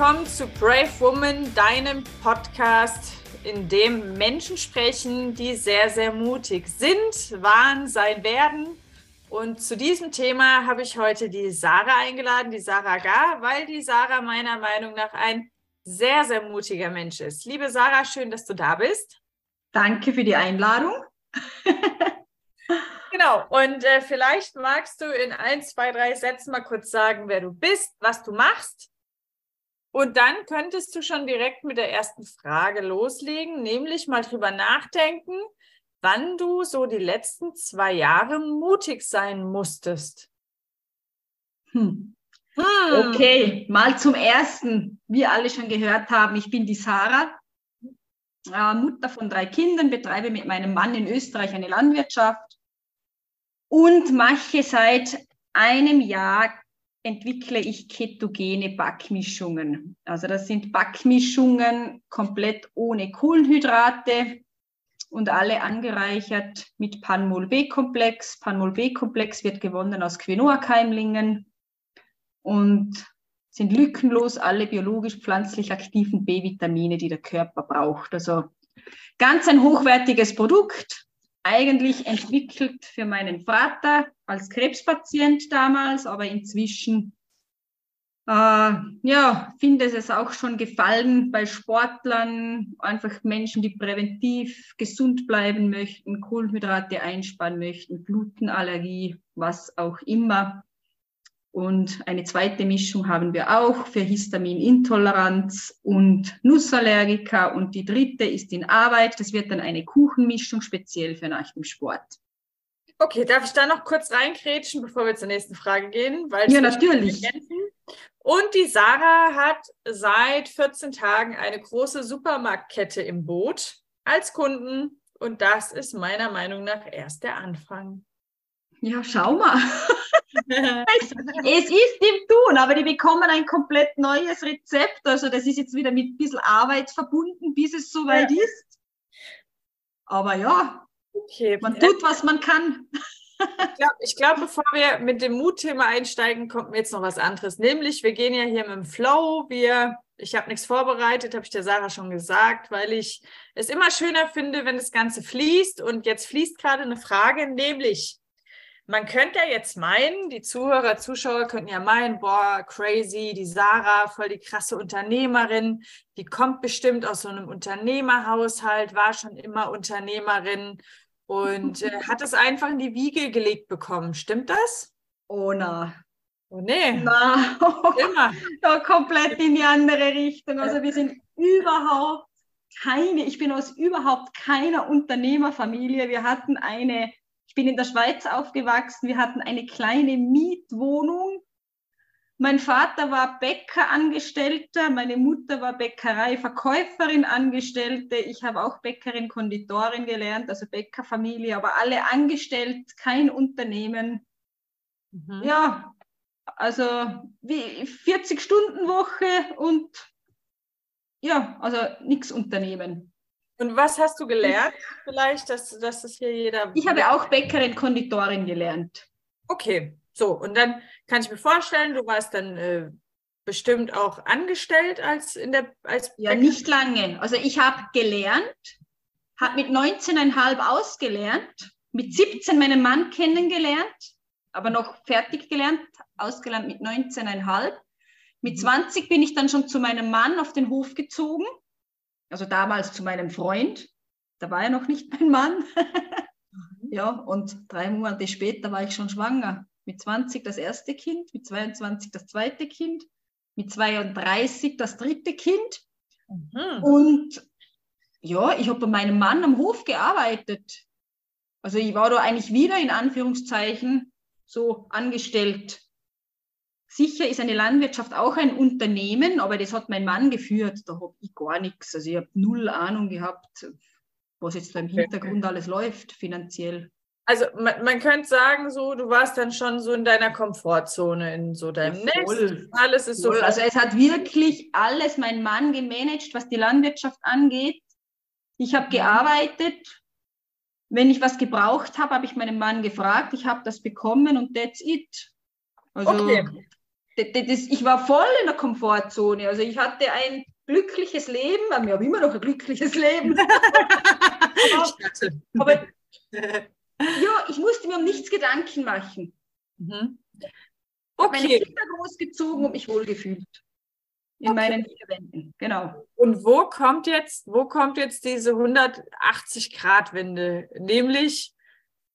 Willkommen zu Brave Woman, deinem Podcast, in dem Menschen sprechen, die sehr, sehr mutig sind, waren, sein werden. Und zu diesem Thema habe ich heute die Sarah eingeladen, die Sarah Gar, weil die Sarah meiner Meinung nach ein sehr, sehr mutiger Mensch ist. Liebe Sarah, schön, dass du da bist. Danke für die Einladung. genau, und äh, vielleicht magst du in ein, zwei, drei Sätzen mal kurz sagen, wer du bist, was du machst und dann könntest du schon direkt mit der ersten Frage loslegen, nämlich mal drüber nachdenken, wann du so die letzten zwei Jahre mutig sein musstest. Hm. Hm. Okay, mal zum ersten. Wie alle schon gehört haben, ich bin die Sarah, äh, Mutter von drei Kindern, betreibe mit meinem Mann in Österreich eine Landwirtschaft und mache seit einem Jahr entwickle ich ketogene Backmischungen. Also das sind Backmischungen komplett ohne Kohlenhydrate und alle angereichert mit Panmol-B-Komplex. Panmol-B-Komplex wird gewonnen aus Quinoa-Keimlingen und sind lückenlos alle biologisch pflanzlich aktiven B-Vitamine, die der Körper braucht. Also ganz ein hochwertiges Produkt, eigentlich entwickelt für meinen Vater als Krebspatient damals, aber inzwischen äh, ja, finde es auch schon gefallen bei Sportlern, einfach Menschen, die präventiv gesund bleiben möchten, Kohlenhydrate einsparen möchten, Glutenallergie, was auch immer. Und eine zweite Mischung haben wir auch für Histaminintoleranz und Nussallergiker. Und die dritte ist in Arbeit. Das wird dann eine Kuchenmischung speziell für nach dem Sport. Okay, darf ich da noch kurz reinkrätschen, bevor wir zur nächsten Frage gehen? Weil ja, natürlich. Und die Sarah hat seit 14 Tagen eine große Supermarktkette im Boot als Kunden. Und das ist meiner Meinung nach erst der Anfang. Ja, schau mal. es ist im Tun, aber die bekommen ein komplett neues Rezept. Also das ist jetzt wieder mit ein bisschen Arbeit verbunden, bis es soweit ja. ist. Aber ja, okay. man tut, was man kann. Ich glaube, glaub, bevor wir mit dem Mutthema einsteigen, kommt mir jetzt noch was anderes. Nämlich, wir gehen ja hier mit dem Flow. Wir, ich habe nichts vorbereitet, habe ich der Sarah schon gesagt, weil ich es immer schöner finde, wenn das Ganze fließt. Und jetzt fließt gerade eine Frage, nämlich, man könnte ja jetzt meinen, die Zuhörer, Zuschauer könnten ja meinen, boah, crazy, die Sarah, voll die krasse Unternehmerin, die kommt bestimmt aus so einem Unternehmerhaushalt, war schon immer Unternehmerin und äh, hat es einfach in die Wiege gelegt bekommen. Stimmt das? Oh na. Oh nee. Na, immer. da komplett in die andere Richtung. Also wir sind überhaupt keine, ich bin aus überhaupt keiner Unternehmerfamilie. Wir hatten eine ich bin in der Schweiz aufgewachsen. Wir hatten eine kleine Mietwohnung. Mein Vater war Bäckerangestellter, meine Mutter war Bäckereiverkäuferin Angestellte. Ich habe auch Bäckerin, Konditorin gelernt, also Bäckerfamilie, aber alle angestellt, kein Unternehmen. Mhm. Ja, also wie 40 Stunden Woche und ja, also nichts Unternehmen. Und was hast du gelernt? Vielleicht, dass, dass das hier jeder. Ich habe auch Bäckerin, Konditorin gelernt. Okay, so. Und dann kann ich mir vorstellen, du warst dann äh, bestimmt auch angestellt als in der als Ja, nicht lange. Also ich habe gelernt, habe mit 19,5 ausgelernt, mit 17 meinen Mann kennengelernt, aber noch fertig gelernt, ausgelernt mit 19,5. Mit 20 mhm. bin ich dann schon zu meinem Mann auf den Hof gezogen also damals zu meinem Freund, da war er noch nicht mein Mann. mhm. Ja, und drei Monate später war ich schon schwanger. Mit 20 das erste Kind, mit 22 das zweite Kind, mit 32 das dritte Kind. Mhm. Und ja, ich habe bei meinem Mann am Hof gearbeitet. Also ich war da eigentlich wieder in Anführungszeichen so angestellt Sicher ist eine Landwirtschaft auch ein Unternehmen, aber das hat mein Mann geführt. Da habe ich gar nichts. Also ich habe null Ahnung gehabt, was jetzt da im Hintergrund alles läuft finanziell. Also man, man, könnte sagen, so du warst dann schon so in deiner Komfortzone, in so deinem ja, Nest. Alles ist voll. so. Also es hat wirklich alles mein Mann gemanagt, was die Landwirtschaft angeht. Ich habe mhm. gearbeitet. Wenn ich was gebraucht habe, habe ich meinen Mann gefragt. Ich habe das bekommen und that's it. Also okay das, ich war voll in der Komfortzone. Also ich hatte ein glückliches Leben, ich habe immer noch ein glückliches Leben. aber, aber ja, ich musste mir um nichts Gedanken machen. Mhm. Okay. Meine Kinder großgezogen und mich wohlgefühlt. In okay. meinen vier Wänden, genau. Und wo kommt jetzt, wo kommt jetzt diese 180-Grad-Wende? Nämlich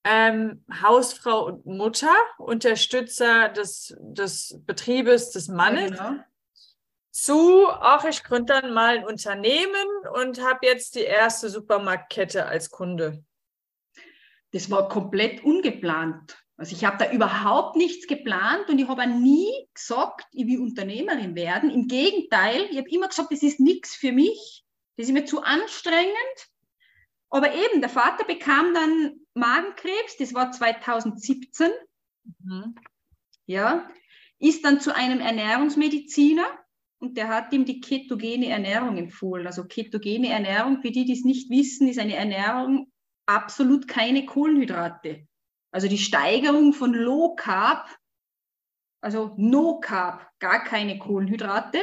ähm, Hausfrau und Mutter, Unterstützer des, des Betriebes des Mannes. Ja, genau. Zu, ach, ich gründe dann mal ein Unternehmen und habe jetzt die erste Supermarktkette als Kunde. Das war komplett ungeplant. Also ich habe da überhaupt nichts geplant und ich habe nie gesagt, ich will Unternehmerin werden. Im Gegenteil, ich habe immer gesagt, das ist nichts für mich, das ist mir zu anstrengend. Aber eben, der Vater bekam dann Magenkrebs, das war 2017. Mhm. Ja, ist dann zu einem Ernährungsmediziner und der hat ihm die ketogene Ernährung empfohlen. Also ketogene Ernährung, für die, die es nicht wissen, ist eine Ernährung absolut keine Kohlenhydrate. Also die Steigerung von Low Carb, also No Carb, gar keine Kohlenhydrate.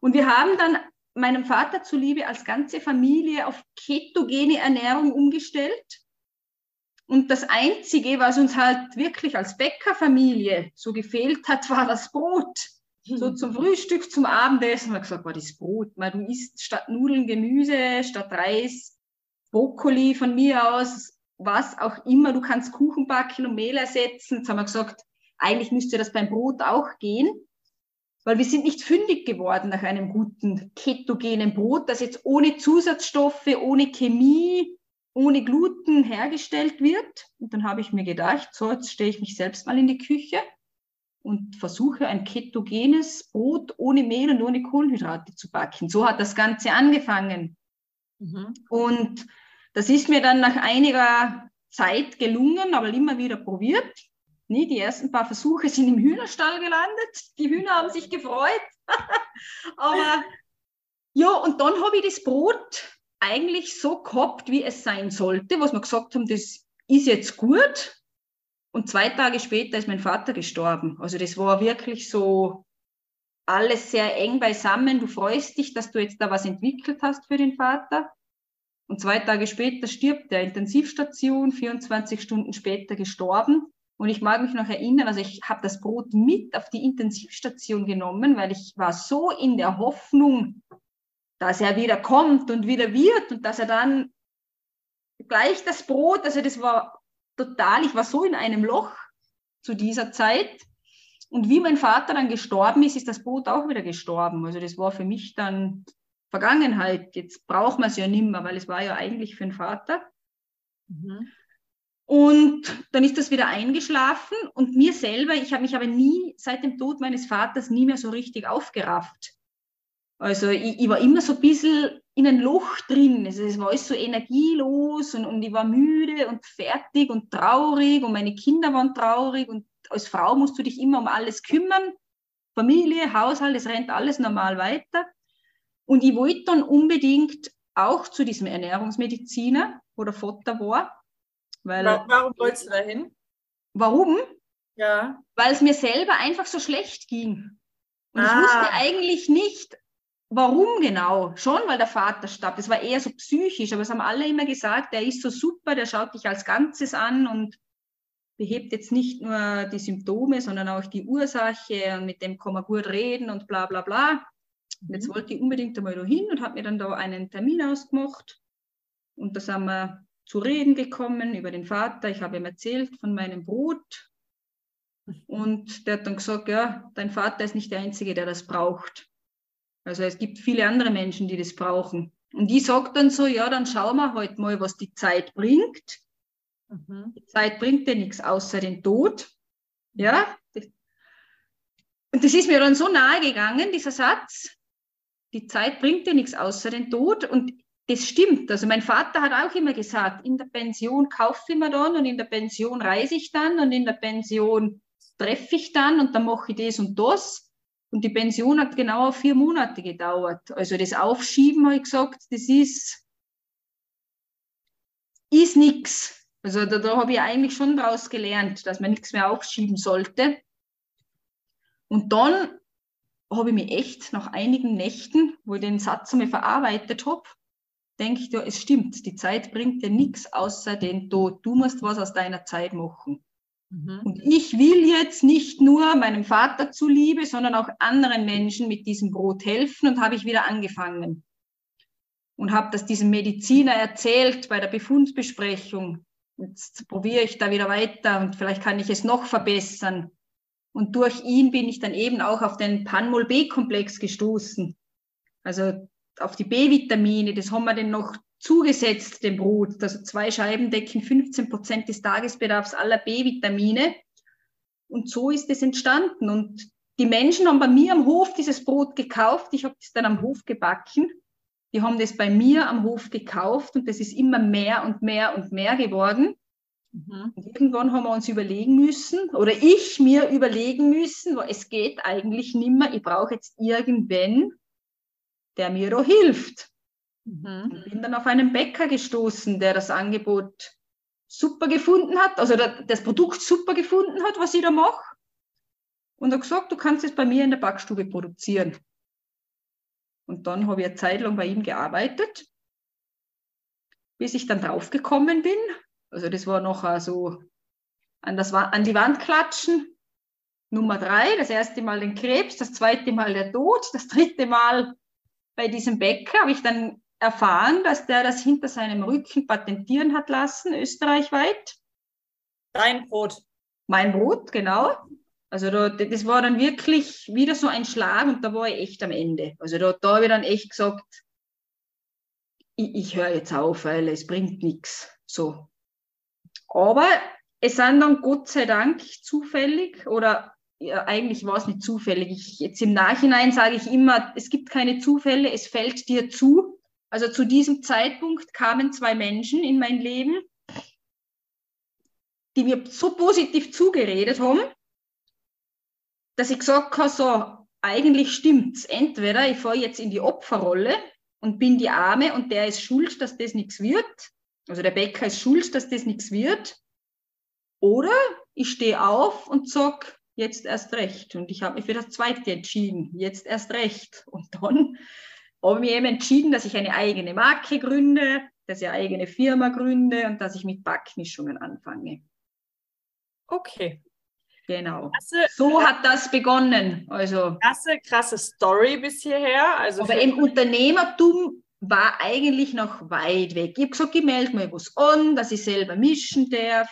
Und wir haben dann meinem Vater zuliebe als ganze Familie auf ketogene Ernährung umgestellt. Und das Einzige, was uns halt wirklich als Bäckerfamilie so gefehlt hat, war das Brot. So zum Frühstück, zum Abendessen. Wir haben gesagt, war das Brot. Mal, du isst statt Nudeln Gemüse, statt Reis Brokkoli von mir aus, was auch immer. Du kannst Kuchen backen und Mehl ersetzen. Jetzt haben wir gesagt, eigentlich müsste das beim Brot auch gehen, weil wir sind nicht fündig geworden nach einem guten ketogenen Brot, das jetzt ohne Zusatzstoffe, ohne Chemie, ohne Gluten hergestellt wird. Und dann habe ich mir gedacht, so, jetzt stelle ich mich selbst mal in die Küche und versuche ein ketogenes Brot ohne Mehl und ohne Kohlenhydrate zu backen. So hat das Ganze angefangen. Mhm. Und das ist mir dann nach einiger Zeit gelungen, aber immer wieder probiert. Nee, die ersten paar Versuche sind im Hühnerstall gelandet. Die Hühner haben sich gefreut. aber ja, und dann habe ich das Brot eigentlich so gehabt, wie es sein sollte, was wir gesagt haben, das ist jetzt gut. Und zwei Tage später ist mein Vater gestorben. Also das war wirklich so alles sehr eng beisammen. Du freust dich, dass du jetzt da was entwickelt hast für den Vater. Und zwei Tage später stirbt der Intensivstation, 24 Stunden später gestorben. Und ich mag mich noch erinnern, also ich habe das Brot mit auf die Intensivstation genommen, weil ich war so in der Hoffnung, dass er wieder kommt und wieder wird und dass er dann gleich das Brot, also das war total, ich war so in einem Loch zu dieser Zeit. Und wie mein Vater dann gestorben ist, ist das Brot auch wieder gestorben. Also das war für mich dann Vergangenheit. Jetzt braucht man es ja nimmer, weil es war ja eigentlich für den Vater. Mhm. Und dann ist das wieder eingeschlafen und mir selber, ich habe mich aber nie, seit dem Tod meines Vaters, nie mehr so richtig aufgerafft. Also ich, ich war immer so ein bisschen in ein Loch drin. Also es war alles so energielos und, und ich war müde und fertig und traurig und meine Kinder waren traurig und als Frau musst du dich immer um alles kümmern. Familie, Haushalt, es rennt alles normal weiter. Und ich wollte dann unbedingt auch zu diesem Ernährungsmediziner, wo der Vater war. Weil, warum wolltest du da hin? Warum? Ja. Weil es mir selber einfach so schlecht ging. Und ah. ich wusste eigentlich nicht, warum genau. Schon, weil der Vater starb. Das war eher so psychisch, aber es haben alle immer gesagt, der ist so super, der schaut dich als Ganzes an und behebt jetzt nicht nur die Symptome, sondern auch die Ursache und mit dem kann man gut reden und bla bla bla. Und jetzt mhm. wollte ich unbedingt einmal da hin und habe mir dann da einen Termin ausgemacht. Und da sind wir zu reden gekommen über den Vater. Ich habe ihm erzählt von meinem Brot. Und der hat dann gesagt, ja, dein Vater ist nicht der Einzige, der das braucht. Also es gibt viele andere Menschen, die das brauchen. Und ich sage dann so, ja, dann schauen wir halt mal, was die Zeit bringt. Mhm. Die Zeit bringt ja nichts außer den Tod. Ja. Und das ist mir dann so nahe gegangen, dieser Satz die Zeit bringt dir nichts außer den Tod. Und das stimmt. Also mein Vater hat auch immer gesagt, in der Pension kaufe ich mir dann und in der Pension reise ich dann und in der Pension treffe ich dann und dann mache ich das und das. Und die Pension hat genau vier Monate gedauert. Also das Aufschieben, habe ich gesagt, das ist, ist nichts. Also da, da habe ich eigentlich schon daraus gelernt, dass man nichts mehr aufschieben sollte. Und dann habe ich mich echt nach einigen Nächten, wo ich den Satz einmal verarbeitet habe, denke ich, ja, es stimmt, die Zeit bringt dir nichts außer den Tod. Du musst was aus deiner Zeit machen. Mhm. Und ich will jetzt nicht nur meinem Vater zuliebe, sondern auch anderen Menschen mit diesem Brot helfen und habe ich wieder angefangen. Und habe das diesem Mediziner erzählt bei der Befundsbesprechung. Jetzt probiere ich da wieder weiter und vielleicht kann ich es noch verbessern. Und durch ihn bin ich dann eben auch auf den Panmol-B-Komplex gestoßen. Also auf die B-Vitamine, das haben wir denn noch zugesetzt, dem Brot. Also zwei Scheiben decken 15 Prozent des Tagesbedarfs aller B-Vitamine. Und so ist es entstanden. Und die Menschen haben bei mir am Hof dieses Brot gekauft. Ich habe das dann am Hof gebacken. Die haben das bei mir am Hof gekauft und das ist immer mehr und mehr und mehr geworden. Mhm. Und irgendwann haben wir uns überlegen müssen, oder ich mir überlegen müssen, wo es geht eigentlich nimmer. Ich brauche jetzt irgendwen, der mir da hilft. Mhm. Bin dann auf einen Bäcker gestoßen, der das Angebot super gefunden hat, also das Produkt super gefunden hat, was ich da mache. Und hat gesagt, du kannst es bei mir in der Backstube produzieren. Und dann habe ich eine Zeit lang bei ihm gearbeitet, bis ich dann draufgekommen bin. Also das war noch so an, das, an die Wand klatschen. Nummer drei, das erste Mal den Krebs, das zweite Mal der Tod, das dritte Mal bei diesem Bäcker habe ich dann erfahren, dass der das hinter seinem Rücken patentieren hat lassen, österreichweit. Dein Brot. Mein Brot, genau. Also da, das war dann wirklich wieder so ein Schlag und da war ich echt am Ende. Also da, da habe ich dann echt gesagt, ich, ich höre jetzt auf, weil es bringt nichts. So. Aber es sind dann Gott sei Dank zufällig oder ja, eigentlich war es nicht zufällig. Ich, jetzt im Nachhinein sage ich immer, es gibt keine Zufälle, es fällt dir zu. Also zu diesem Zeitpunkt kamen zwei Menschen in mein Leben, die mir so positiv zugeredet haben, dass ich gesagt habe, so, eigentlich stimmt's. Entweder ich fahre jetzt in die Opferrolle und bin die Arme und der ist schuld, dass das nichts wird. Also der Bäcker ist schuld, dass das nichts wird. Oder ich stehe auf und sage, jetzt erst recht. Und ich habe mich für das zweite entschieden, jetzt erst recht. Und dann habe ich mich eben entschieden, dass ich eine eigene Marke gründe, dass ich eine eigene Firma gründe und dass ich mit Backmischungen anfange. Okay. Genau. Klasse, so hat das begonnen. Also, krasse, krasse Story bis hierher. Also aber im Unternehmertum war eigentlich noch weit weg. Ich habe gesagt, ich melde mir was an, dass ich selber mischen darf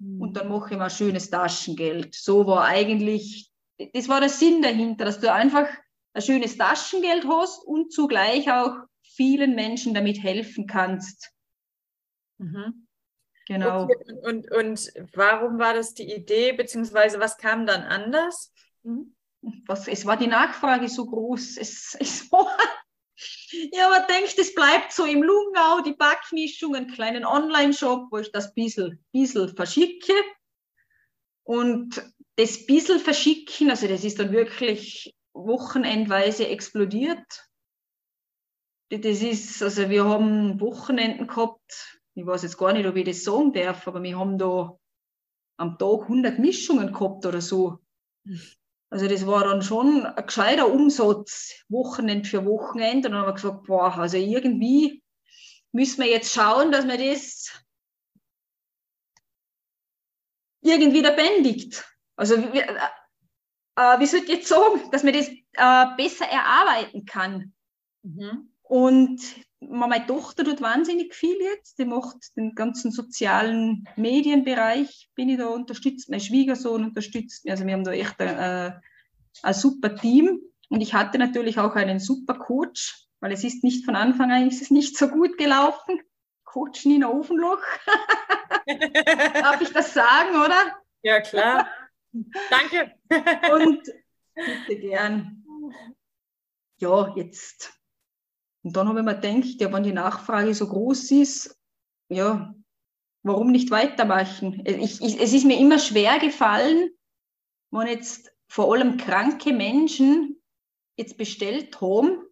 und dann mache ich mal schönes Taschengeld. So war eigentlich, das war der Sinn dahinter, dass du einfach ein schönes Taschengeld hast und zugleich auch vielen Menschen damit helfen kannst. Mhm. Genau. Okay. Und, und warum war das die Idee, beziehungsweise was kam dann anders? Mhm. Was, es war die Nachfrage so groß. Es, es war, ja, aber denkt, es bleibt so im Lungau, die Backmischung, einen kleinen Online-Shop, wo ich das bisschen, bisschen verschicke. Und das bisschen verschicken, also das ist dann wirklich wochenendweise explodiert. Das ist, also wir haben Wochenenden gehabt, ich weiß jetzt gar nicht, ob ich das sagen darf, aber wir haben da am Tag 100 Mischungen gehabt oder so. Also das war dann schon ein gescheiter Umsatz, Wochenend für Wochenende. Und dann haben wir gesagt, boah, also irgendwie müssen wir jetzt schauen, dass man das irgendwie lebendigt. Also wie, äh, wie soll ich jetzt sagen, dass man das äh, besser erarbeiten kann. Mhm. Und meine Tochter tut wahnsinnig viel jetzt. Die macht den ganzen sozialen Medienbereich, bin ich da unterstützt. Mein Schwiegersohn unterstützt mich. Also wir haben da echt ein, äh, ein super Team. Und ich hatte natürlich auch einen super Coach, weil es ist nicht von Anfang an ist es nicht so gut gelaufen. Coach Nina Ofenloch. Darf ich das sagen, oder? Ja, klar. Danke. Und bitte gern. Ja, jetzt und dann habe ich mir gedacht, ja, wenn die Nachfrage so groß ist, ja, warum nicht weitermachen? Ich, ich, es ist mir immer schwer gefallen, wenn jetzt vor allem kranke Menschen jetzt bestellt haben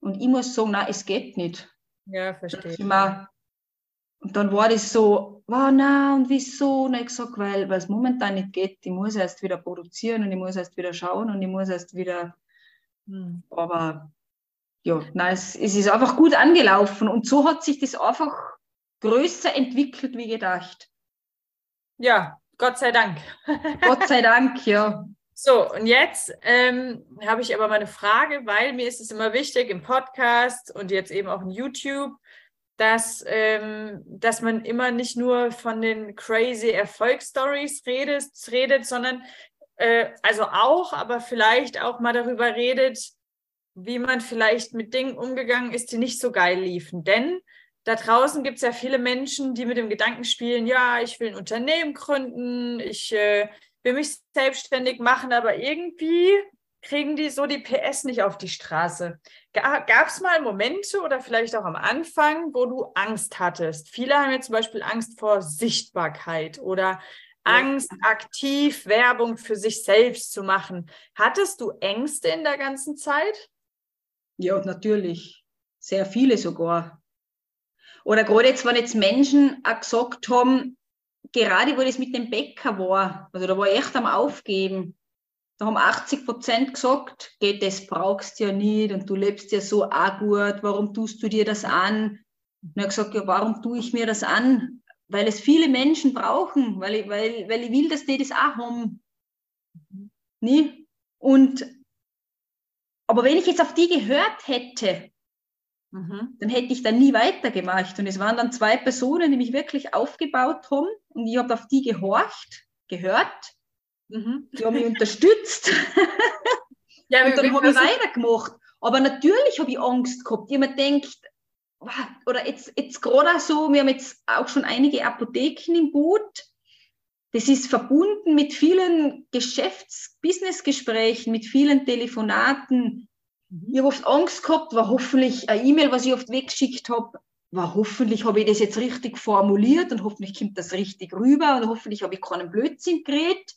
und ich muss sagen, nein, es geht nicht. Ja, verstehe. Immer, und dann war das so, wow, na und wieso? Und ich gesagt, weil es momentan nicht geht. Ich muss erst wieder produzieren und ich muss erst wieder schauen und ich muss erst wieder. Hm. Aber ja, nein, es, es ist einfach gut angelaufen und so hat sich das einfach größer entwickelt wie gedacht. Ja, Gott sei Dank. Gott sei Dank, ja. So, und jetzt ähm, habe ich aber mal eine Frage, weil mir ist es immer wichtig im Podcast und jetzt eben auch in YouTube, dass, ähm, dass man immer nicht nur von den crazy Erfolgsstories redet, redet sondern äh, also auch, aber vielleicht auch mal darüber redet, wie man vielleicht mit Dingen umgegangen ist, die nicht so geil liefen. Denn da draußen gibt es ja viele Menschen, die mit dem Gedanken spielen, ja, ich will ein Unternehmen gründen, ich äh, will mich selbstständig machen, aber irgendwie kriegen die so die PS nicht auf die Straße. Gab es mal Momente oder vielleicht auch am Anfang, wo du Angst hattest? Viele haben jetzt zum Beispiel Angst vor Sichtbarkeit oder Angst, aktiv Werbung für sich selbst zu machen. Hattest du Ängste in der ganzen Zeit? Ja, natürlich. Sehr viele sogar. Oder gerade jetzt, wenn jetzt Menschen auch gesagt haben, gerade wo das mit dem Bäcker war, also da war ich echt am Aufgeben, da haben 80 Prozent gesagt, geht, das brauchst du ja nicht und du lebst ja so auch gut, warum tust du dir das an? Und er hat gesagt, ja, warum tue ich mir das an? Weil es viele Menschen brauchen, weil ich, weil, weil ich will, dass die das auch haben. Nie? Und, aber wenn ich jetzt auf die gehört hätte, Mhm. Dann hätte ich da nie weitergemacht. Und es waren dann zwei Personen, die mich wirklich aufgebaut haben und ich habe auf die gehorcht, gehört. Mhm. Die haben mich unterstützt. ja, und dann habe ich weitergemacht. Aber natürlich habe ich Angst gehabt. Ich habe mir gedacht, oder jetzt, jetzt gerade so, wir haben jetzt auch schon einige Apotheken im Boot. Das ist verbunden mit vielen Geschäfts-Business-Gesprächen, mit vielen Telefonaten, ich habe oft Angst gehabt, war hoffentlich eine E-Mail, was ich oft weggeschickt habe, war hoffentlich habe ich das jetzt richtig formuliert und hoffentlich kommt das richtig rüber und hoffentlich habe ich keinen Blödsinn geredet.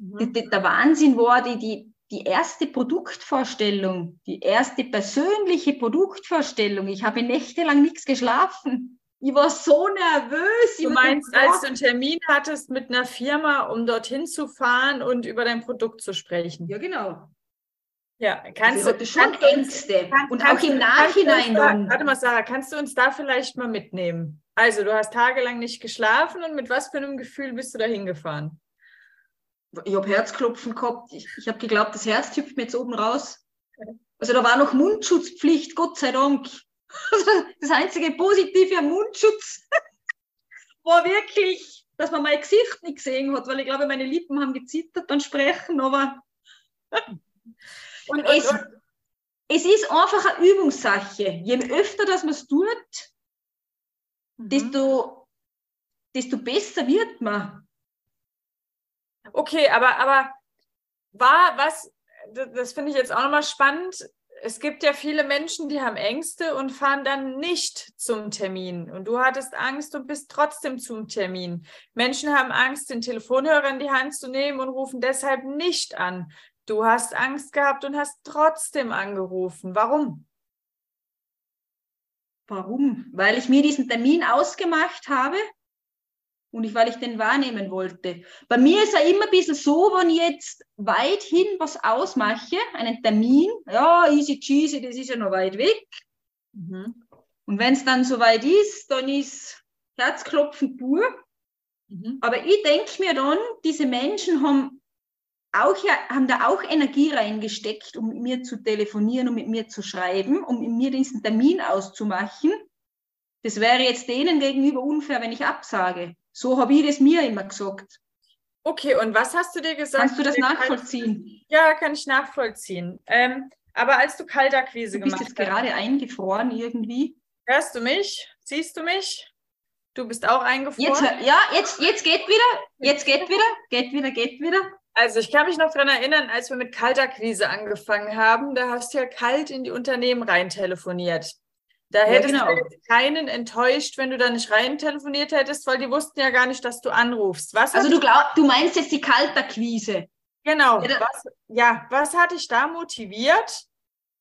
Mhm. Der Wahnsinn war die, die, die erste Produktvorstellung, die erste persönliche Produktvorstellung. Ich habe nächtelang nichts geschlafen. Ich war so nervös. Du meinst, als du einen Termin hattest mit einer Firma, um dorthin zu fahren und über dein Produkt zu sprechen? Ja, genau. Ja, kannst also du schon Ängste kann, und auch im Nachhinein dann. Warte mal, Sarah, kannst du uns da vielleicht mal mitnehmen? Also, du hast tagelang nicht geschlafen und mit was für einem Gefühl bist du da hingefahren? Ich habe Herzklopfen gehabt. Ich, ich habe geglaubt, das Herz hüpft mir jetzt oben raus. Also, da war noch Mundschutzpflicht, Gott sei Dank. Das einzige Positive am Mundschutz war wirklich, dass man mein Gesicht nicht gesehen hat, weil ich glaube, meine Lippen haben gezittert beim Sprechen, aber. Und, es, und, es ist einfach eine Übungssache. Je öfter dass man es tut, mhm. desto, desto besser wird man. Okay, aber, aber war was, das, finde ich jetzt auch nochmal spannend. Es gibt ja viele Menschen, die haben Ängste und fahren dann nicht zum Termin. Und du hattest Angst und bist trotzdem zum Termin. Menschen haben Angst, den Telefonhörer in die Hand zu nehmen und rufen deshalb nicht an. Du hast Angst gehabt und hast trotzdem angerufen. Warum? Warum? Weil ich mir diesen Termin ausgemacht habe und ich, weil ich den wahrnehmen wollte. Bei mir ist ja immer ein bisschen so, wenn ich jetzt weithin was ausmache, einen Termin, ja, easy cheesy, das ist ja noch weit weg. Mhm. Und wenn es dann soweit ist, dann ist Herzklopfen pur. Mhm. Aber ich denke mir dann, diese Menschen haben auch ja, haben da auch Energie reingesteckt, um mit mir zu telefonieren, um mit mir zu schreiben, um mit mir diesen Termin auszumachen. Das wäre jetzt denen gegenüber unfair, wenn ich absage. So habe ich das mir immer gesagt. Okay, und was hast du dir gesagt? Kannst du das nachvollziehen? Ja, kann ich nachvollziehen. Ähm, aber als du Kaltakquise gemacht hast. Du bist jetzt gerade eingefroren irgendwie. Hörst du mich? Siehst du mich? Du bist auch eingefroren? Jetzt, ja, jetzt, jetzt geht wieder. Jetzt geht wieder. Geht wieder, geht wieder. Also ich kann mich noch daran erinnern, als wir mit Kaltakquise angefangen haben, da hast du ja kalt in die Unternehmen rein telefoniert. Da hättest ja, genau. du keinen enttäuscht, wenn du da nicht rein telefoniert hättest, weil die wussten ja gar nicht, dass du anrufst. Was also du glaubst, du meinst jetzt die Kaltakquise. Genau. Ja, was, ja, was hat dich da motiviert,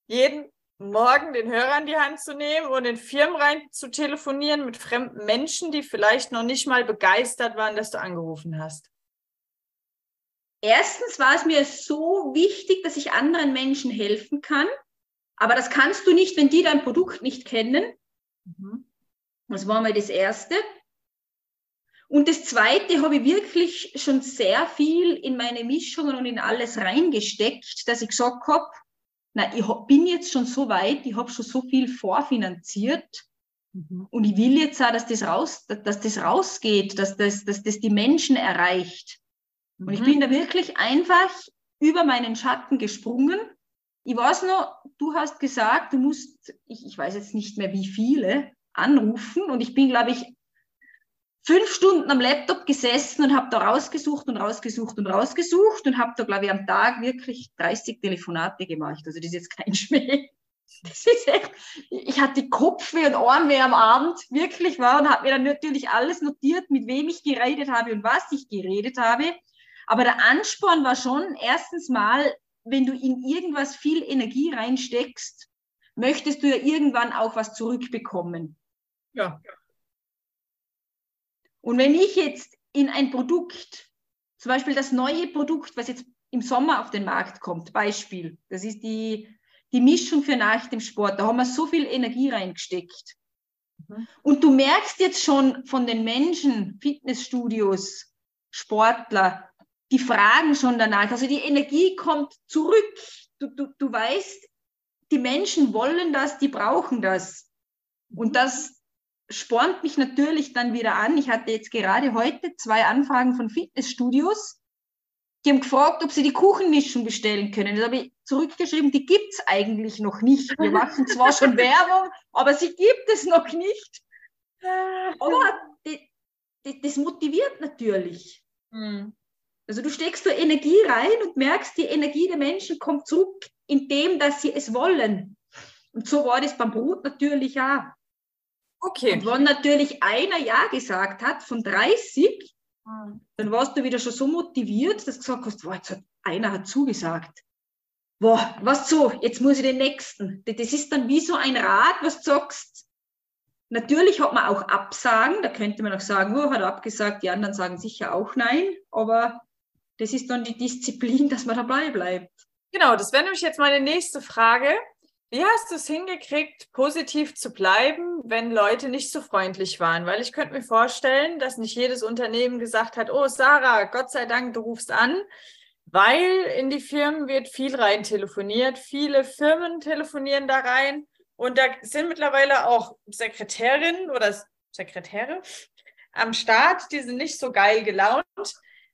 jeden morgen den Hörer in die Hand zu nehmen und in Firmen rein zu telefonieren mit fremden Menschen, die vielleicht noch nicht mal begeistert waren, dass du angerufen hast? Erstens war es mir so wichtig, dass ich anderen Menschen helfen kann. Aber das kannst du nicht, wenn die dein Produkt nicht kennen. Mhm. Das war mal das Erste. Und das Zweite habe ich wirklich schon sehr viel in meine Mischungen und in alles reingesteckt, dass ich gesagt habe, na, ich bin jetzt schon so weit, ich habe schon so viel vorfinanziert mhm. und ich will jetzt auch, dass das, raus, dass das rausgeht, dass das, dass das die Menschen erreicht. Mhm. Und ich mhm. bin da wirklich einfach über meinen Schatten gesprungen. Ich weiß noch, du hast gesagt, du musst, ich, ich weiß jetzt nicht mehr wie viele, anrufen und ich bin, glaube ich, fünf Stunden am Laptop gesessen und habe da rausgesucht und rausgesucht und rausgesucht und habe da, glaube ich, am Tag wirklich 30 Telefonate gemacht. Also das ist jetzt kein Schmäh. Das ist echt, ich hatte Kopfweh und Ohrenweh am Abend, wirklich war, und habe mir dann natürlich alles notiert, mit wem ich geredet habe und was ich geredet habe. Aber der Ansporn war schon, erstens mal, wenn du in irgendwas viel Energie reinsteckst, möchtest du ja irgendwann auch was zurückbekommen. Ja. Und wenn ich jetzt in ein Produkt, zum Beispiel das neue Produkt, was jetzt im Sommer auf den Markt kommt, Beispiel, das ist die, die Mischung für nach dem Sport, da haben wir so viel Energie reingesteckt. Mhm. Und du merkst jetzt schon von den Menschen, Fitnessstudios, Sportler, die fragen schon danach. Also die Energie kommt zurück. Du, du, du weißt, die Menschen wollen das, die brauchen das. Und das, spornt mich natürlich dann wieder an. Ich hatte jetzt gerade heute zwei Anfragen von Fitnessstudios. Die haben gefragt, ob sie die Kuchenmischung bestellen können. Das habe ich zurückgeschrieben, die gibt es eigentlich noch nicht. Wir machen zwar schon Werbung, aber sie gibt es noch nicht. Aber die, die, das motiviert natürlich. Mhm. Also du steckst da Energie rein und merkst, die Energie der Menschen kommt zurück, indem dass sie es wollen. Und so war das beim Brot natürlich auch. Okay. Und wenn natürlich einer Ja gesagt hat von 30, mhm. dann warst du wieder schon so motiviert, dass du gesagt hast, wow, jetzt hat einer hat zugesagt. Boah, was so, jetzt muss ich den nächsten. Das ist dann wie so ein Rad, was du sagst. Natürlich hat man auch Absagen, da könnte man auch sagen, oh, hat er abgesagt, die anderen sagen sicher auch nein, aber das ist dann die Disziplin, dass man dabei bleibt. Genau, das wäre nämlich jetzt meine nächste Frage. Wie hast du es hingekriegt, positiv zu bleiben, wenn Leute nicht so freundlich waren? Weil ich könnte mir vorstellen, dass nicht jedes Unternehmen gesagt hat, oh Sarah, Gott sei Dank, du rufst an, weil in die Firmen wird viel rein telefoniert. Viele Firmen telefonieren da rein und da sind mittlerweile auch Sekretärinnen oder Sekretäre am Start, die sind nicht so geil gelaunt.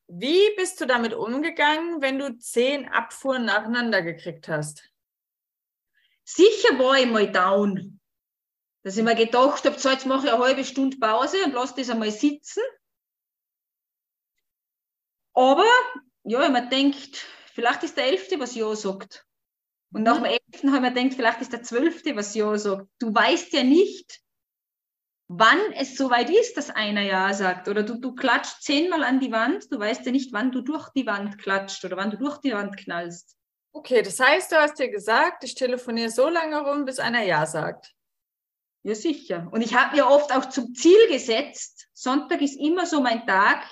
Wie bist du damit umgegangen, wenn du zehn Abfuhren nacheinander gekriegt hast? Sicher war ich mal down. Dass ich mir gedacht habe, so jetzt mache ich eine halbe Stunde Pause und lasse das einmal sitzen. Aber, ja, ich mir denkt, vielleicht ist der Elfte, was Ja sagt. Und nach dem Elften habe ich mir gedacht, vielleicht ist der Zwölfte, was Ja sagt. Du weißt ja nicht, wann es soweit ist, dass einer Ja sagt. Oder du, du klatscht zehnmal an die Wand, du weißt ja nicht, wann du durch die Wand klatscht oder wann du durch die Wand knallst. Okay, das heißt, du hast dir gesagt, ich telefoniere so lange rum, bis einer Ja sagt. Ja, sicher. Und ich habe mir oft auch zum Ziel gesetzt, Sonntag ist immer so mein Tag,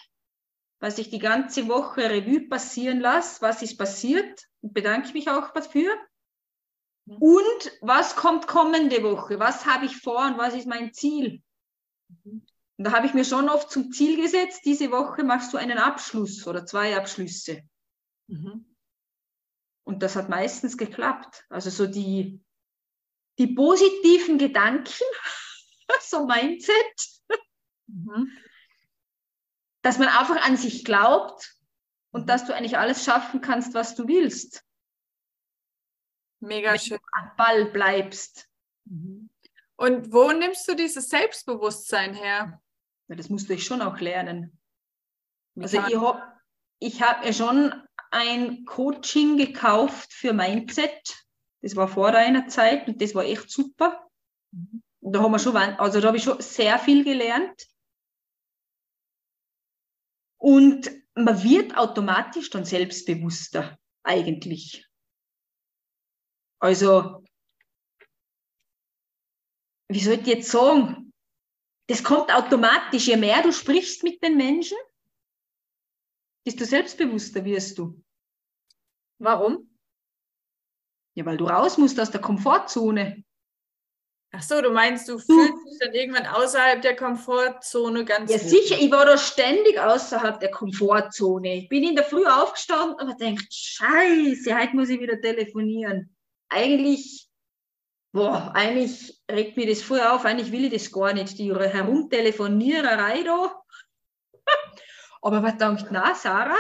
was ich die ganze Woche Revue passieren lasse, was ist passiert und bedanke mich auch dafür. Mhm. Und was kommt kommende Woche? Was habe ich vor und was ist mein Ziel? Mhm. Und da habe ich mir schon oft zum Ziel gesetzt, diese Woche machst du einen Abschluss oder zwei Abschlüsse. Mhm. Und das hat meistens geklappt. Also so die, die positiven Gedanken, so Mindset, mhm. dass man einfach an sich glaubt und dass du eigentlich alles schaffen kannst, was du willst. Mega schön. Am Ball bleibst. Mhm. Und wo nimmst du dieses Selbstbewusstsein her? Ja, das musste ich schon auch lernen. Also ich habe ich hab ja schon ein Coaching gekauft für Mindset. Das war vor einer Zeit und das war echt super. Und da haben wir schon, also da habe ich schon sehr viel gelernt. Und man wird automatisch dann selbstbewusster, eigentlich. Also, wie soll ich jetzt sagen? Das kommt automatisch. Je mehr du sprichst mit den Menschen, desto selbstbewusster wirst du. Warum? Ja, weil du raus musst aus der Komfortzone. Ach so, du meinst, du, du fühlst dich dann irgendwann außerhalb der Komfortzone ganz Ja, gut. sicher, ich war da ständig außerhalb der Komfortzone. Ich bin in der Früh aufgestanden und denkt, scheiße, heute muss ich wieder telefonieren. Eigentlich, boah, eigentlich regt mir das voll auf, eigentlich will ich das gar nicht, die Herumtelefoniererei da. Aber man denkt, na, Sarah,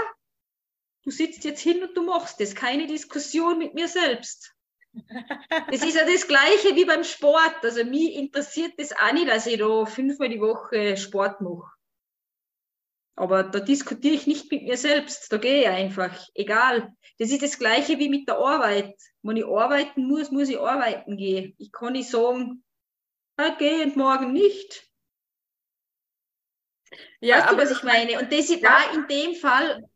du sitzt jetzt hin und du machst das, keine Diskussion mit mir selbst. Es ist ja das Gleiche wie beim Sport. Also mich interessiert das auch nicht, dass ich da fünfmal die Woche Sport mache. Aber da diskutiere ich nicht mit mir selbst, da gehe ich einfach, egal. Das ist das Gleiche wie mit der Arbeit. Wenn ich arbeiten muss, muss ich arbeiten gehen. Ich kann nicht sagen, heute gehe und morgen nicht. Ja, weißt aber du, was ich meine? Und das ja. war in dem Fall,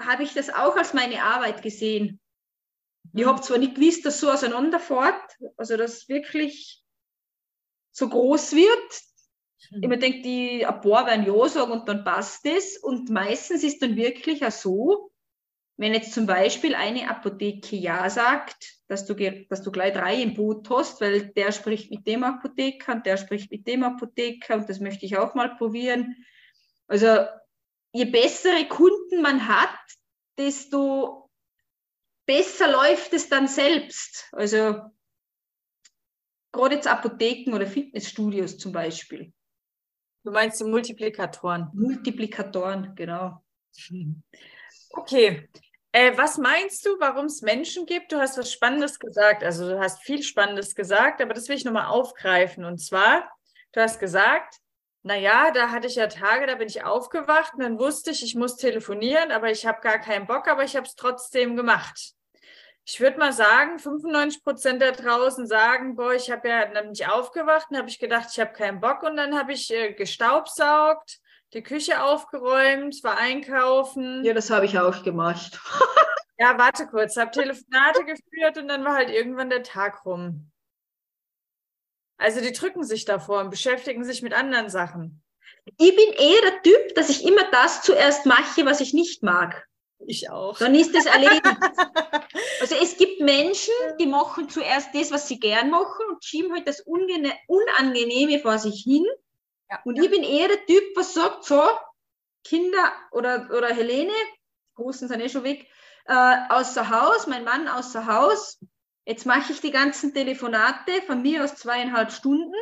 habe ich das auch als meine Arbeit gesehen. Ich habe zwar nicht gewusst, dass so auseinanderfährt, also dass wirklich so groß wird. Mhm. Ich mir denke, die ein paar werden ja sagen und dann passt es. Und meistens ist dann wirklich auch so, wenn jetzt zum Beispiel eine Apotheke ja sagt, dass du, dass du gleich drei im Boot hast, weil der spricht mit dem Apotheker und der spricht mit dem Apotheker und das möchte ich auch mal probieren. Also je bessere Kunden man hat, desto besser läuft es dann selbst. Also gerade jetzt Apotheken oder Fitnessstudios zum Beispiel. Du meinst die Multiplikatoren? Multiplikatoren, genau. Okay. Äh, was meinst du, warum es Menschen gibt? Du hast was Spannendes gesagt. Also du hast viel Spannendes gesagt, aber das will ich nochmal aufgreifen. Und zwar, du hast gesagt, naja, da hatte ich ja Tage, da bin ich aufgewacht und dann wusste ich, ich muss telefonieren, aber ich habe gar keinen Bock, aber ich habe es trotzdem gemacht ich würde mal sagen, 95 Prozent da draußen sagen, boah, ich habe ja, dann bin ich aufgewacht und habe ich gedacht, ich habe keinen Bock und dann habe ich äh, gestaubsaugt, die Küche aufgeräumt, war einkaufen. Ja, das habe ich auch gemacht. ja, warte kurz, habe Telefonate geführt und dann war halt irgendwann der Tag rum. Also die drücken sich davor und beschäftigen sich mit anderen Sachen. Ich bin eher der Typ, dass ich immer das zuerst mache, was ich nicht mag. Ich auch. Dann ist es erledigt. also es gibt Menschen, die machen zuerst das, was sie gern machen und schieben halt das Unangenehme vor sich hin. Ja. Und ich bin eher der Typ, was sagt, so, Kinder oder, oder Helene, Großen sind eh schon weg, äh, außer Haus, mein Mann außer Haus. Jetzt mache ich die ganzen Telefonate von mir aus zweieinhalb Stunden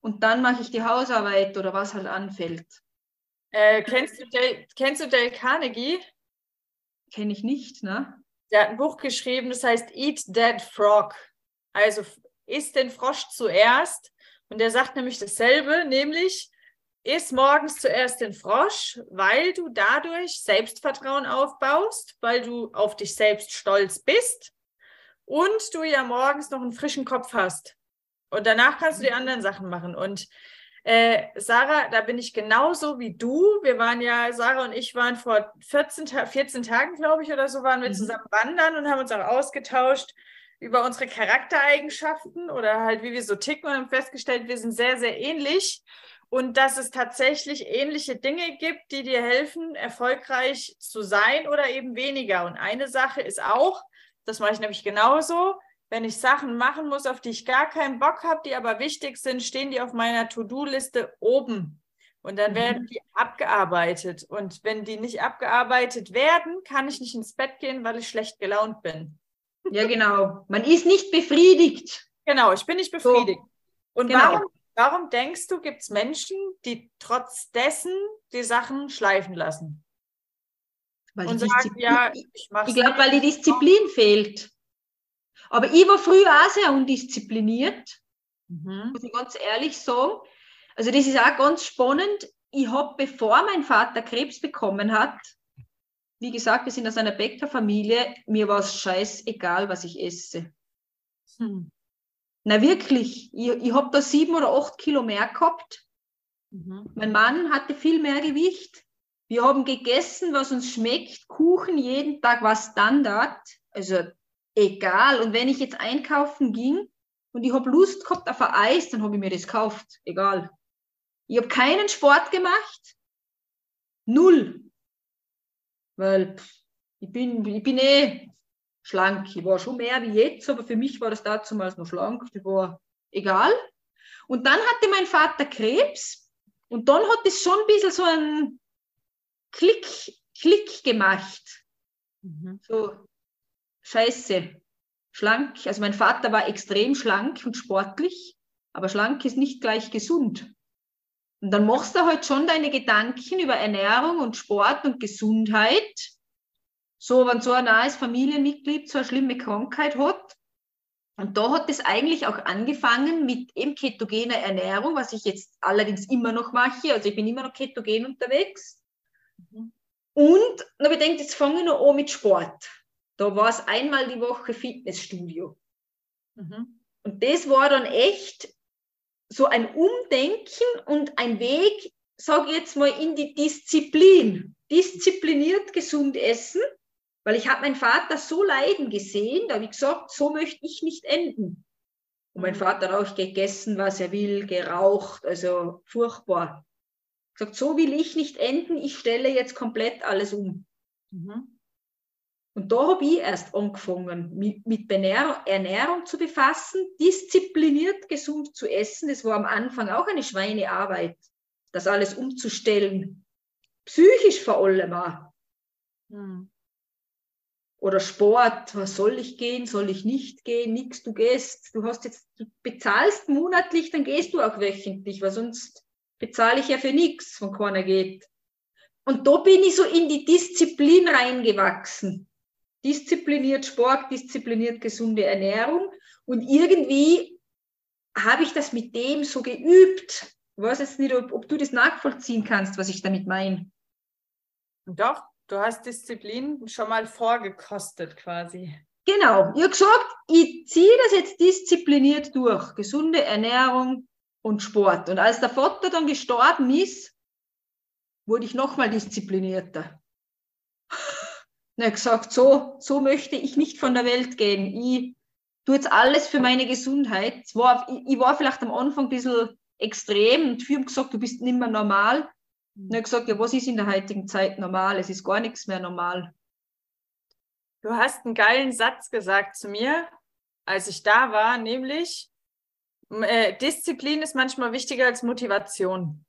und dann mache ich die Hausarbeit oder was halt anfällt. Äh, kennst, du Dale, kennst du Dale Carnegie? Kenne ich nicht, ne? Der hat ein Buch geschrieben, das heißt Eat Dead Frog. Also isst den Frosch zuerst. Und der sagt nämlich dasselbe, nämlich iss morgens zuerst den Frosch, weil du dadurch Selbstvertrauen aufbaust, weil du auf dich selbst stolz bist und du ja morgens noch einen frischen Kopf hast. Und danach kannst du die anderen Sachen machen. Und äh, Sarah, da bin ich genauso wie du. Wir waren ja, Sarah und ich waren vor 14, 14 Tagen, glaube ich, oder so, waren wir mhm. zusammen wandern und haben uns auch ausgetauscht über unsere Charaktereigenschaften oder halt, wie wir so ticken und haben festgestellt, wir sind sehr, sehr ähnlich und dass es tatsächlich ähnliche Dinge gibt, die dir helfen, erfolgreich zu sein oder eben weniger. Und eine Sache ist auch, das mache ich nämlich genauso, wenn ich Sachen machen muss, auf die ich gar keinen Bock habe, die aber wichtig sind, stehen die auf meiner To-Do-Liste oben. Und dann mhm. werden die abgearbeitet. Und wenn die nicht abgearbeitet werden, kann ich nicht ins Bett gehen, weil ich schlecht gelaunt bin. Ja, genau. Man ist nicht befriedigt. Genau, ich bin nicht befriedigt. So. Und genau. warum, warum denkst du, gibt es Menschen, die trotz dessen die Sachen schleifen lassen? Weil und sagen, ja, ich, ich glaube, weil die Disziplin fehlt. Aber ich war früher auch sehr undiszipliniert, mhm. muss ich ganz ehrlich sagen. Also das ist auch ganz spannend. Ich habe, bevor mein Vater Krebs bekommen hat, wie gesagt, wir sind aus einer Bäckerfamilie, mir war es scheißegal, was ich esse. Hm. Na wirklich, ich, ich habe da sieben oder acht Kilo mehr gehabt. Mhm. Mein Mann hatte viel mehr Gewicht. Wir haben gegessen, was uns schmeckt. Kuchen jeden Tag war Standard. Also egal. Und wenn ich jetzt einkaufen ging, und ich habe Lust gehabt auf ein Eis, dann habe ich mir das gekauft. Egal. Ich habe keinen Sport gemacht. Null. Weil ich bin, ich bin eh schlank. Ich war schon mehr wie jetzt, aber für mich war das damals noch schlank. Das war egal. Und dann hatte mein Vater Krebs und dann hat es schon ein bisschen so einen Klick, Klick gemacht. Mhm. So, scheiße, schlank. Also mein Vater war extrem schlank und sportlich, aber schlank ist nicht gleich gesund. Und dann machst du halt schon deine Gedanken über Ernährung und Sport und Gesundheit. So, wenn so ein nahes Familienmitglied so eine schlimme Krankheit hat. Und da hat es eigentlich auch angefangen mit eben ketogener Ernährung, was ich jetzt allerdings immer noch mache. Also ich bin immer noch ketogen unterwegs. Mhm. Und dann habe ich gedacht, jetzt fange ich noch an mit Sport. Da war es einmal die Woche Fitnessstudio. Mhm. Und das war dann echt so ein Umdenken und ein Weg, sage ich jetzt mal, in die Disziplin. Diszipliniert gesund essen, weil ich habe meinen Vater so leiden gesehen, da habe ich gesagt, so möchte ich nicht enden. Und mein mhm. Vater hat auch gegessen, was er will, geraucht, also furchtbar. Gesagt, so will ich nicht enden, ich stelle jetzt komplett alles um. Mhm. Und da habe ich erst angefangen, mit, mit Ernährung zu befassen, diszipliniert gesund zu essen. Das war am Anfang auch eine Schweinearbeit, das alles umzustellen. Psychisch vor allem auch. Hm. Oder Sport, was soll ich gehen, soll ich nicht gehen, nix, du gehst, du hast jetzt, du bezahlst monatlich, dann gehst du auch wöchentlich, weil sonst bezahle ich ja für nichts, wenn keiner geht. Und da bin ich so in die Disziplin reingewachsen diszipliniert Sport, diszipliniert gesunde Ernährung. Und irgendwie habe ich das mit dem so geübt. Ich weiß jetzt nicht, ob, ob du das nachvollziehen kannst, was ich damit meine. Doch, du hast Disziplin schon mal vorgekostet quasi. Genau, ich habe gesagt, ich ziehe das jetzt diszipliniert durch. Gesunde Ernährung und Sport. Und als der Vater dann gestorben ist, wurde ich nochmal disziplinierter. Und er hat gesagt, so, so möchte ich nicht von der Welt gehen. Ich tue jetzt alles für meine Gesundheit. War, ich, ich, war vielleicht am Anfang ein bisschen extrem und viele haben gesagt, du bist nicht mehr normal. Und er hat gesagt, ja, was ist in der heutigen Zeit normal? Es ist gar nichts mehr normal. Du hast einen geilen Satz gesagt zu mir, als ich da war, nämlich, äh, Disziplin ist manchmal wichtiger als Motivation.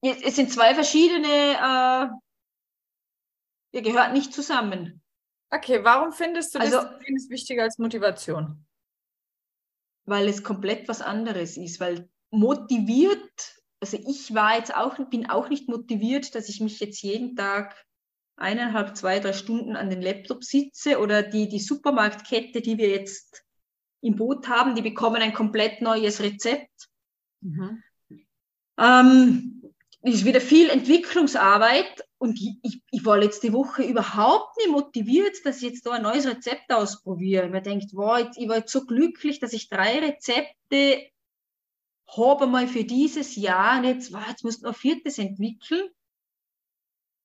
Es sind zwei verschiedene äh, Ihr gehört nicht zusammen. Okay, warum findest du also, Disziplin ist wichtiger als Motivation? Weil es komplett was anderes ist, weil motiviert, also ich war jetzt auch, bin auch nicht motiviert, dass ich mich jetzt jeden Tag eineinhalb, zwei, drei Stunden an den Laptop sitze oder die, die Supermarktkette, die wir jetzt im Boot haben, die bekommen ein komplett neues Rezept. Mhm. Ähm, ist wieder viel Entwicklungsarbeit und ich, ich, ich, war letzte Woche überhaupt nicht motiviert, dass ich jetzt da ein neues Rezept ausprobiere. Man denkt, wow, jetzt, ich war jetzt so glücklich, dass ich drei Rezepte habe mal für dieses Jahr und jetzt, wow, jetzt muss noch viertes entwickeln.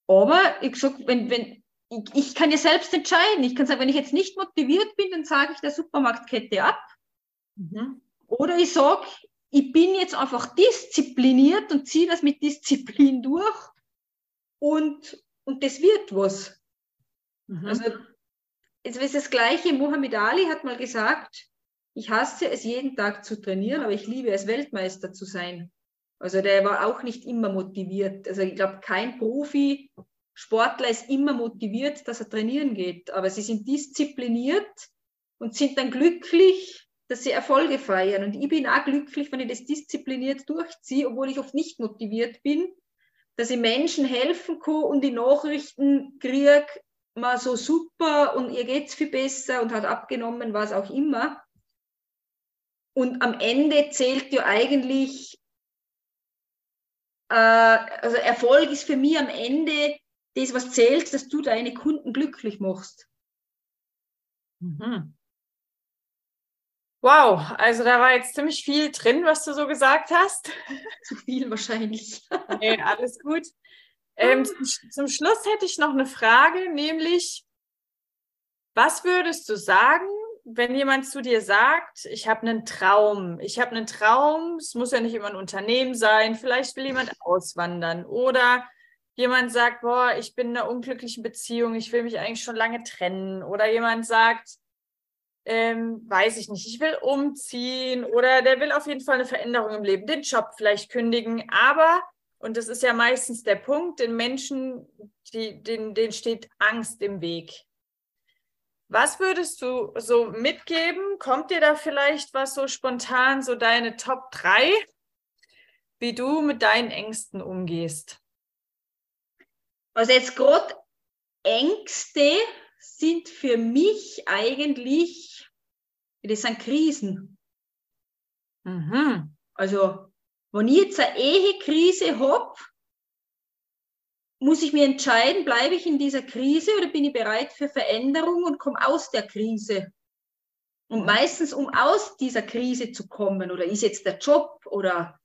Aber ich sag, wenn, wenn, ich, ich kann ja selbst entscheiden. Ich kann sagen, wenn ich jetzt nicht motiviert bin, dann sage ich der Supermarktkette ab. Mhm. Oder ich sage, ich bin jetzt einfach diszipliniert und ziehe das mit Disziplin durch und, und das wird was. Mhm. Also es ist das Gleiche. Muhammad Ali hat mal gesagt, ich hasse es jeden Tag zu trainieren, aber ich liebe es, Weltmeister zu sein. Also der war auch nicht immer motiviert. Also ich glaube, kein Profi, Sportler ist immer motiviert, dass er trainieren geht. Aber sie sind diszipliniert und sind dann glücklich, dass sie Erfolge feiern. Und ich bin auch glücklich, wenn ich das diszipliniert durchziehe, obwohl ich oft nicht motiviert bin, dass ich Menschen helfen kann und die Nachrichten kriege, mal so super und ihr geht es viel besser und hat abgenommen, was auch immer. Und am Ende zählt ja eigentlich, äh, also Erfolg ist für mich am Ende das, was zählt, dass du deine Kunden glücklich machst. Mhm. Wow, also da war jetzt ziemlich viel drin, was du so gesagt hast. Zu viel wahrscheinlich. nee, alles gut. Ähm, zum, zum Schluss hätte ich noch eine Frage, nämlich, was würdest du sagen, wenn jemand zu dir sagt, ich habe einen Traum, ich habe einen Traum, es muss ja nicht immer ein Unternehmen sein, vielleicht will jemand auswandern oder jemand sagt, boah, ich bin in einer unglücklichen Beziehung, ich will mich eigentlich schon lange trennen oder jemand sagt, ähm, weiß ich nicht, ich will umziehen oder der will auf jeden Fall eine Veränderung im Leben, den Job vielleicht kündigen, aber, und das ist ja meistens der Punkt, den Menschen, die, denen, denen steht Angst im Weg. Was würdest du so mitgeben? Kommt dir da vielleicht was so spontan, so deine Top 3, wie du mit deinen Ängsten umgehst? Also jetzt gerade Ängste sind für mich eigentlich, das sind Krisen. Mhm. Also, wenn ich jetzt eine Ehekrise habe, muss ich mir entscheiden, bleibe ich in dieser Krise oder bin ich bereit für Veränderung und komme aus der Krise? Und meistens, um aus dieser Krise zu kommen, oder ist jetzt der Job oder,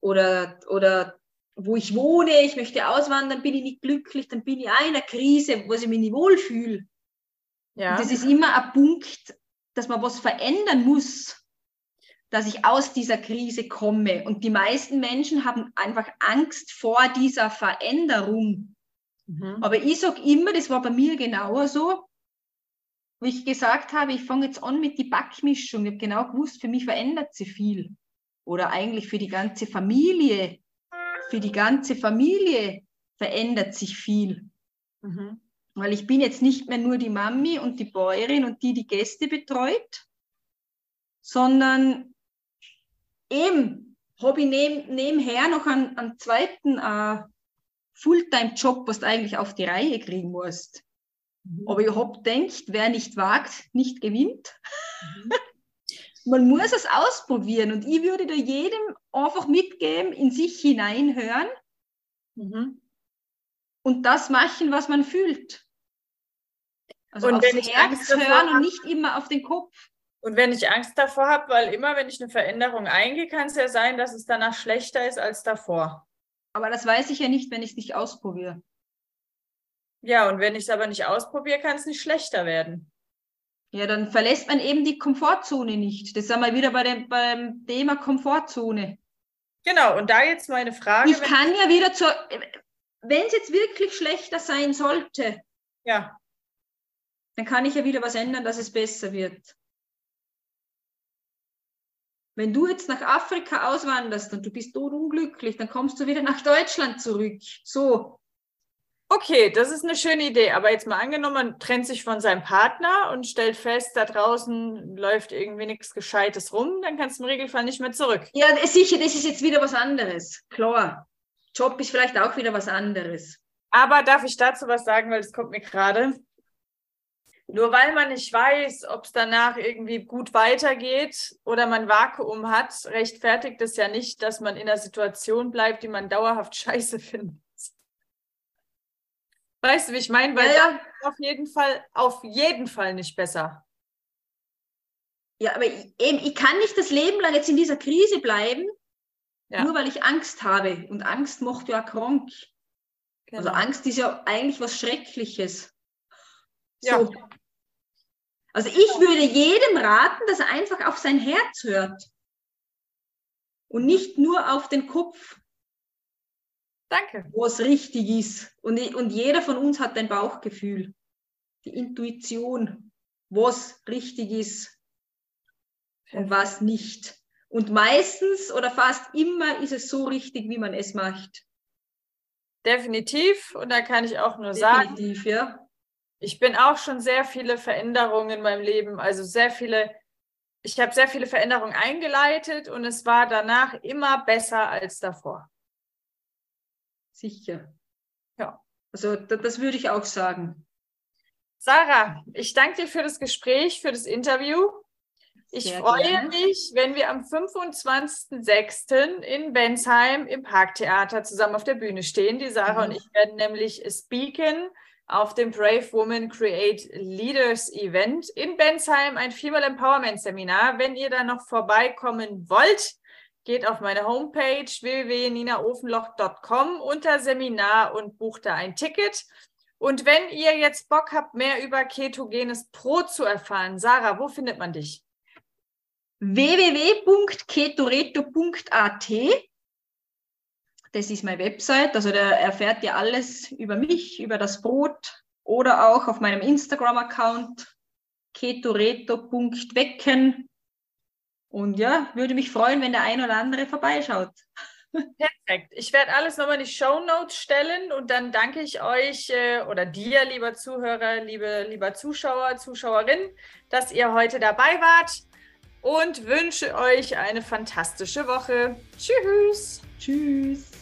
oder, oder wo ich wohne, ich möchte auswandern, bin ich nicht glücklich, dann bin ich in einer Krise, wo ich mich nicht wohlfühle. Ja. Das ist immer ein Punkt, dass man was verändern muss, dass ich aus dieser Krise komme. Und die meisten Menschen haben einfach Angst vor dieser Veränderung. Mhm. Aber ich sage immer, das war bei mir genauer so, wo ich gesagt habe, ich fange jetzt an mit die Backmischung. Ich habe genau gewusst, für mich verändert sie viel. Oder eigentlich für die ganze Familie. Für die ganze Familie verändert sich viel. Mhm. Weil ich bin jetzt nicht mehr nur die Mami und die Bäuerin und die, die Gäste betreut, sondern eben habe ich neben, nebenher noch einen, einen zweiten äh, Fulltime-Job, was du eigentlich auf die Reihe kriegen musst. Mhm. Aber ich habe gedacht, wer nicht wagt, nicht gewinnt. Mhm. Man muss es ausprobieren und ich würde da jedem einfach mitgeben, in sich hineinhören mhm. Und das machen, was man fühlt. Also und aufs Herz hören und nicht immer auf den Kopf. Und wenn ich Angst davor habe, weil immer, wenn ich eine Veränderung eingehe, kann es ja sein, dass es danach schlechter ist als davor. Aber das weiß ich ja nicht, wenn ich es nicht ausprobiere. Ja, und wenn ich es aber nicht ausprobiere, kann es nicht schlechter werden. Ja, dann verlässt man eben die Komfortzone nicht. Das sind wir wieder bei dem, beim Thema Komfortzone. Genau, und da jetzt meine Frage. Ich kann ja wieder zur, wenn es jetzt wirklich schlechter sein sollte, ja. dann kann ich ja wieder was ändern, dass es besser wird. Wenn du jetzt nach Afrika auswanderst und du bist dort unglücklich, dann kommst du wieder nach Deutschland zurück. So. Okay, das ist eine schöne Idee. Aber jetzt mal angenommen, man trennt sich von seinem Partner und stellt fest, da draußen läuft irgendwie nichts Gescheites rum, dann kannst du im Regelfall nicht mehr zurück. Ja, sicher, das ist jetzt wieder was anderes. Klar. Job ist vielleicht auch wieder was anderes. Aber darf ich dazu was sagen, weil das kommt mir gerade. Nur weil man nicht weiß, ob es danach irgendwie gut weitergeht oder man Vakuum hat, rechtfertigt es ja nicht, dass man in einer Situation bleibt, die man dauerhaft scheiße findet. Weißt du, wie ich meine? Weil ja, ja. auf jeden Fall, auf jeden Fall nicht besser. Ja, aber ich, eben, ich kann nicht das Leben lang jetzt in dieser Krise bleiben, ja. nur weil ich Angst habe. Und Angst macht ja krank. Also genau. Also Angst ist ja eigentlich was Schreckliches. So. Ja. Also ich würde jedem raten, dass er einfach auf sein Herz hört und nicht nur auf den Kopf. Danke. Wo es richtig ist. Und, und jeder von uns hat ein Bauchgefühl, die Intuition, was richtig ist und was nicht. Und meistens oder fast immer ist es so richtig, wie man es macht. Definitiv. Und da kann ich auch nur Definitiv, sagen, Definitiv, ja ich bin auch schon sehr viele Veränderungen in meinem Leben, also sehr viele, ich habe sehr viele Veränderungen eingeleitet und es war danach immer besser als davor. Sicher. Ja. Also das würde ich auch sagen. Sarah, ich danke dir für das Gespräch, für das Interview. Ich Sehr freue gerne. mich, wenn wir am 25.06. in Bensheim im Parktheater zusammen auf der Bühne stehen. Die Sarah mhm. und ich werden nämlich speaken auf dem Brave Woman Create Leaders Event in Bensheim, ein Female Empowerment Seminar. Wenn ihr da noch vorbeikommen wollt, geht auf meine Homepage www.ninaofenloch.com unter Seminar und bucht da ein Ticket. Und wenn ihr jetzt Bock habt, mehr über ketogenes Brot zu erfahren, Sarah, wo findet man dich? www.ketoreto.at Das ist meine Website, also da erfährt ihr alles über mich, über das Brot oder auch auf meinem Instagram-Account ketoreto.wecken. Und ja, würde mich freuen, wenn der ein oder andere vorbeischaut. Perfekt. Ich werde alles nochmal in die Show Notes stellen und dann danke ich euch äh, oder dir, lieber Zuhörer, liebe, lieber Zuschauer, Zuschauerin, dass ihr heute dabei wart und wünsche euch eine fantastische Woche. Tschüss. Tschüss.